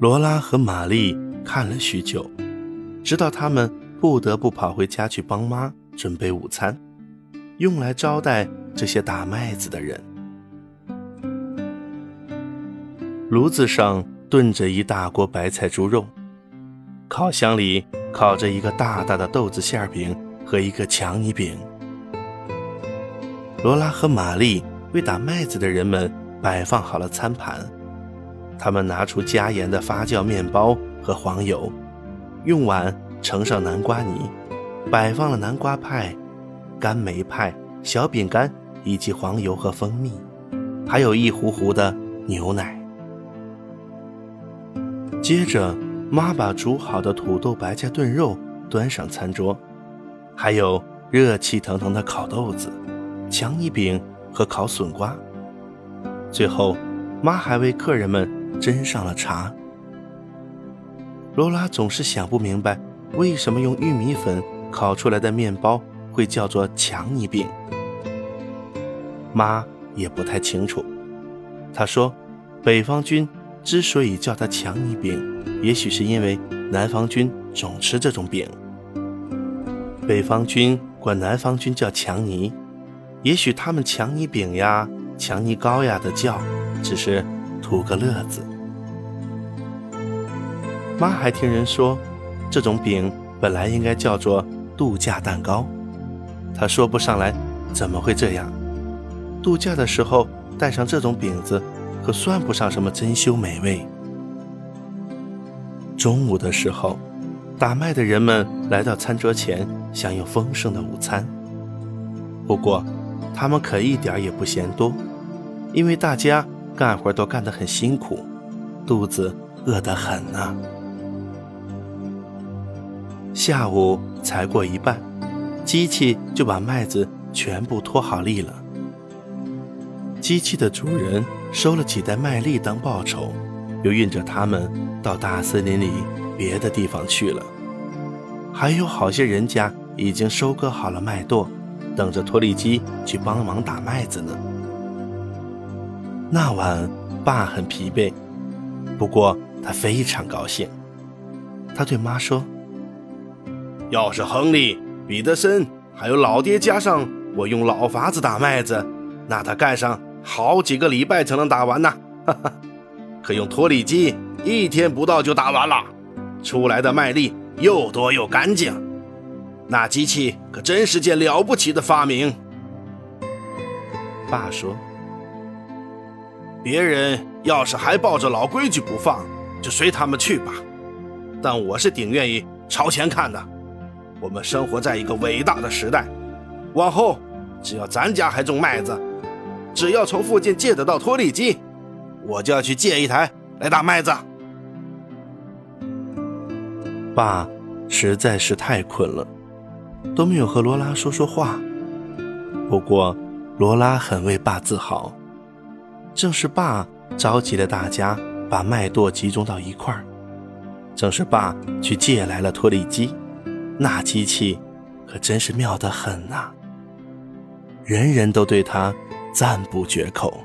罗拉和玛丽看了许久，直到他们不得不跑回家去帮妈准备午餐，用来招待这些打麦子的人。炉子上炖着一大锅白菜猪肉，烤箱里烤着一个大大的豆子馅饼和一个强尼饼。罗拉和玛丽为打麦子的人们摆放好了餐盘，他们拿出加盐的发酵面包和黄油，用碗盛上南瓜泥，摆放了南瓜派、干梅派、小饼干以及黄油和蜂蜜，还有一壶壶的牛奶。接着，妈把煮好的土豆白菜炖肉端上餐桌，还有热气腾腾的烤豆子、强尼饼和烤笋瓜。最后，妈还为客人们斟上了茶。罗拉总是想不明白，为什么用玉米粉烤出来的面包会叫做强尼饼。妈也不太清楚。她说：“北方军。”之所以叫它强尼饼，也许是因为南方军总吃这种饼。北方军管南方军叫强尼，也许他们强尼饼呀、强尼糕呀的叫，只是图个乐子。妈还听人说，这种饼本来应该叫做度假蛋糕。她说不上来怎么会这样。度假的时候带上这种饼子。可算不上什么珍馐美味。中午的时候，打麦的人们来到餐桌前，享用丰盛的午餐。不过，他们可一点也不嫌多，因为大家干活都干得很辛苦，肚子饿得很呢。下午才过一半，机器就把麦子全部脱好粒了。机器的主人。收了几袋麦粒当报酬，又运着它们到大森林里别的地方去了。还有好些人家已经收割好了麦垛，等着拖犁机去帮忙打麦子呢。那晚，爸很疲惫，不过他非常高兴。他对妈说：“要是亨利、彼得森还有老爹加上我用老法子打麦子，那他干上……”好几个礼拜才能打完呢，哈哈！可用脱粒机，一天不到就打完了，出来的麦粒又多又干净。那机器可真是件了不起的发明。爸说：“别人要是还抱着老规矩不放，就随他们去吧。但我是顶愿意朝前看的。我们生活在一个伟大的时代，往后只要咱家还种麦子。”只要从附近借得到脱粒机，我就要去借一台来打麦子。爸实在是太困了，都没有和罗拉说说话。不过罗拉很为爸自豪，正是爸召集了大家，把麦垛集中到一块儿，正是爸去借来了脱粒机，那机器可真是妙得很呐，人人都对他。赞不绝口。